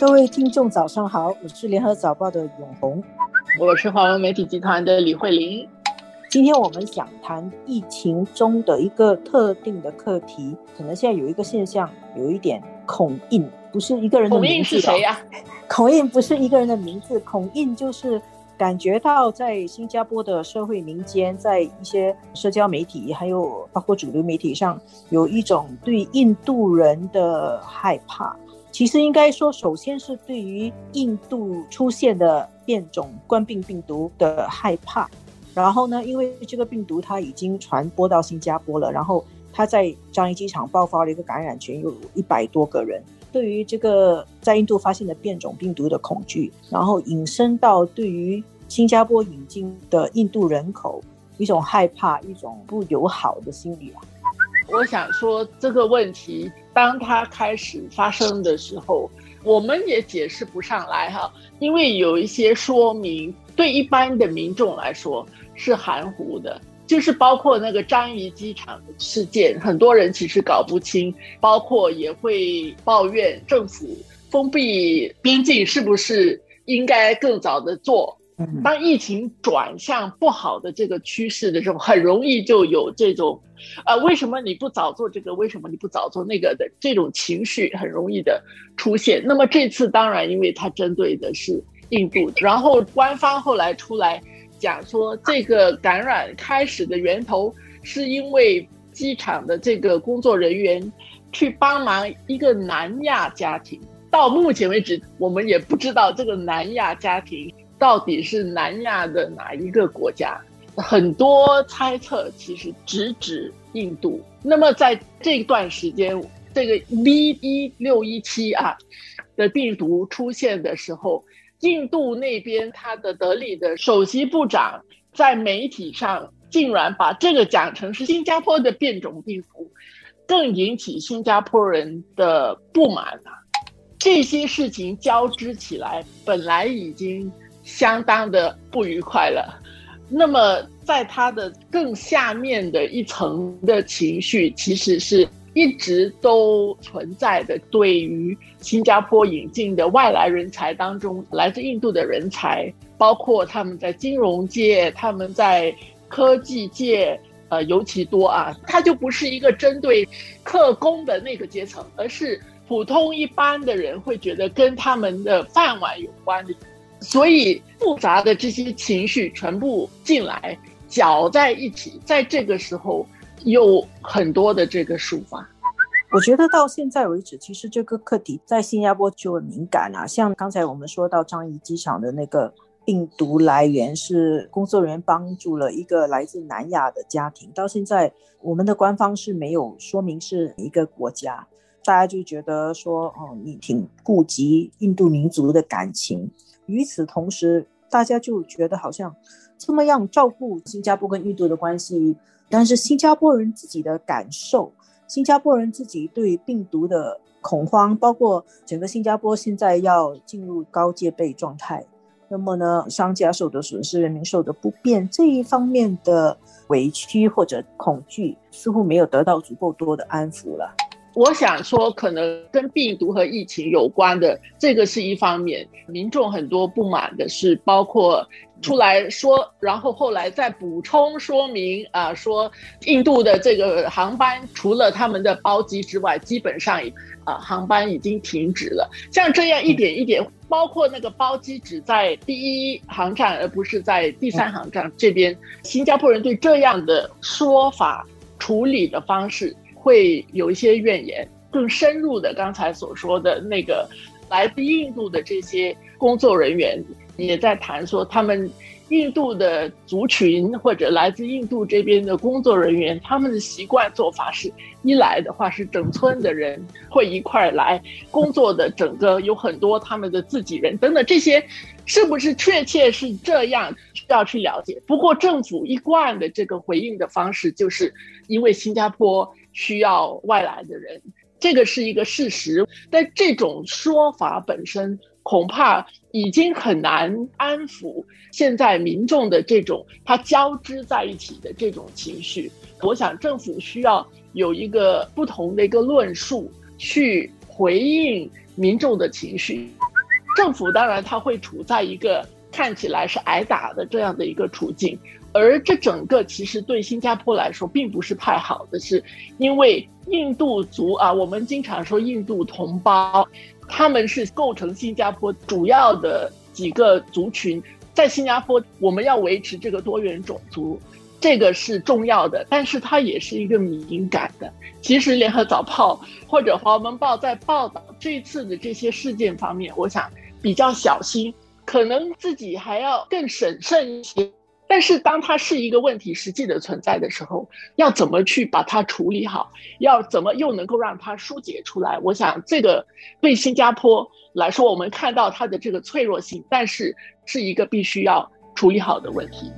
各位听众，早上好，我是联合早报的永红，我是华文媒体集团的李慧玲。今天我们想谈疫情中的一个特定的课题，可能现在有一个现象，有一点恐印，不是一个人的名字。是谁呀？恐印不是一个人的名字，恐印就是感觉到在新加坡的社会民间，在一些社交媒体，还有包括主流媒体上，有一种对印度人的害怕。其实应该说，首先是对于印度出现的变种冠病病毒的害怕。然后呢？因为这个病毒它已经传播到新加坡了，然后它在樟宜机场爆发了一个感染群，有一百多个人。对于这个在印度发现的变种病毒的恐惧，然后引申到对于新加坡引进的印度人口一种害怕、一种不友好的心理啊。我想说这个问题，当它开始发生的时候，我们也解释不上来哈，因为有一些说明对一般的民众来说。是含糊的，就是包括那个樟宜机场事件，很多人其实搞不清，包括也会抱怨政府封闭边境是不是应该更早的做。当疫情转向不好的这个趋势的时候，很容易就有这种，呃，为什么你不早做这个？为什么你不早做那个的这种情绪很容易的出现。那么这次当然，因为它针对的是印度，然后官方后来出来。讲说这个感染开始的源头是因为机场的这个工作人员去帮忙一个南亚家庭。到目前为止，我们也不知道这个南亚家庭到底是南亚的哪一个国家。很多猜测其实直指印度。那么在这段时间，这个 V 一六一七啊的病毒出现的时候。印度那边，他的德里的首席部长在媒体上竟然把这个讲成是新加坡的变种病毒，更引起新加坡人的不满啊！这些事情交织起来，本来已经相当的不愉快了。那么，在他的更下面的一层的情绪，其实是。一直都存在的，对于新加坡引进的外来人才当中，来自印度的人才，包括他们在金融界、他们在科技界，呃，尤其多啊。他就不是一个针对客工的那个阶层，而是普通一般的人会觉得跟他们的饭碗有关的，所以复杂的这些情绪全部进来搅在一起，在这个时候。有很多的这个抒发，我觉得到现在为止，其实这个课题在新加坡就很敏感啊。像刚才我们说到樟宜机场的那个病毒来源是工作人员帮助了一个来自南亚的家庭，到现在我们的官方是没有说明是一个国家，大家就觉得说哦，你挺顾及印度民族的感情。与此同时，大家就觉得好像这么样照顾新加坡跟印度的关系。但是新加坡人自己的感受，新加坡人自己对病毒的恐慌，包括整个新加坡现在要进入高戒备状态，那么呢，商家受的损失，人民受的不便，这一方面的委屈或者恐惧，似乎没有得到足够多的安抚了。我想说，可能跟病毒和疫情有关的，这个是一方面，民众很多不满的是，包括。出来说，然后后来再补充说明啊，说印度的这个航班除了他们的包机之外，基本上啊航班已经停止了。像这样一点一点，包括那个包机只在第一航站，而不是在第三航站这边，新加坡人对这样的说法处理的方式会有一些怨言。更深入的，刚才所说的那个来自印度的这些工作人员。也在谈说，他们印度的族群或者来自印度这边的工作人员，他们的习惯做法是：一来的话是整村的人会一块来工作的，整个有很多他们的自己人等等这些，是不是确切是这样需要去了解？不过政府一贯的这个回应的方式，就是因为新加坡需要外来的人，这个是一个事实。但这种说法本身。恐怕已经很难安抚现在民众的这种它交织在一起的这种情绪。我想政府需要有一个不同的一个论述去回应民众的情绪。政府当然他会处在一个看起来是挨打的这样的一个处境，而这整个其实对新加坡来说并不是太好的，是因为印度族啊，我们经常说印度同胞，他们是构成新加坡主要的几个族群，在新加坡我们要维持这个多元种族。这个是重要的，但是它也是一个敏感的。其实，联合早报或者华文报在报道这次的这些事件方面，我想比较小心，可能自己还要更审慎一些。但是，当它是一个问题实际的存在的时候，要怎么去把它处理好？要怎么又能够让它疏解出来？我想，这个对新加坡来说，我们看到它的这个脆弱性，但是是一个必须要处理好的问题。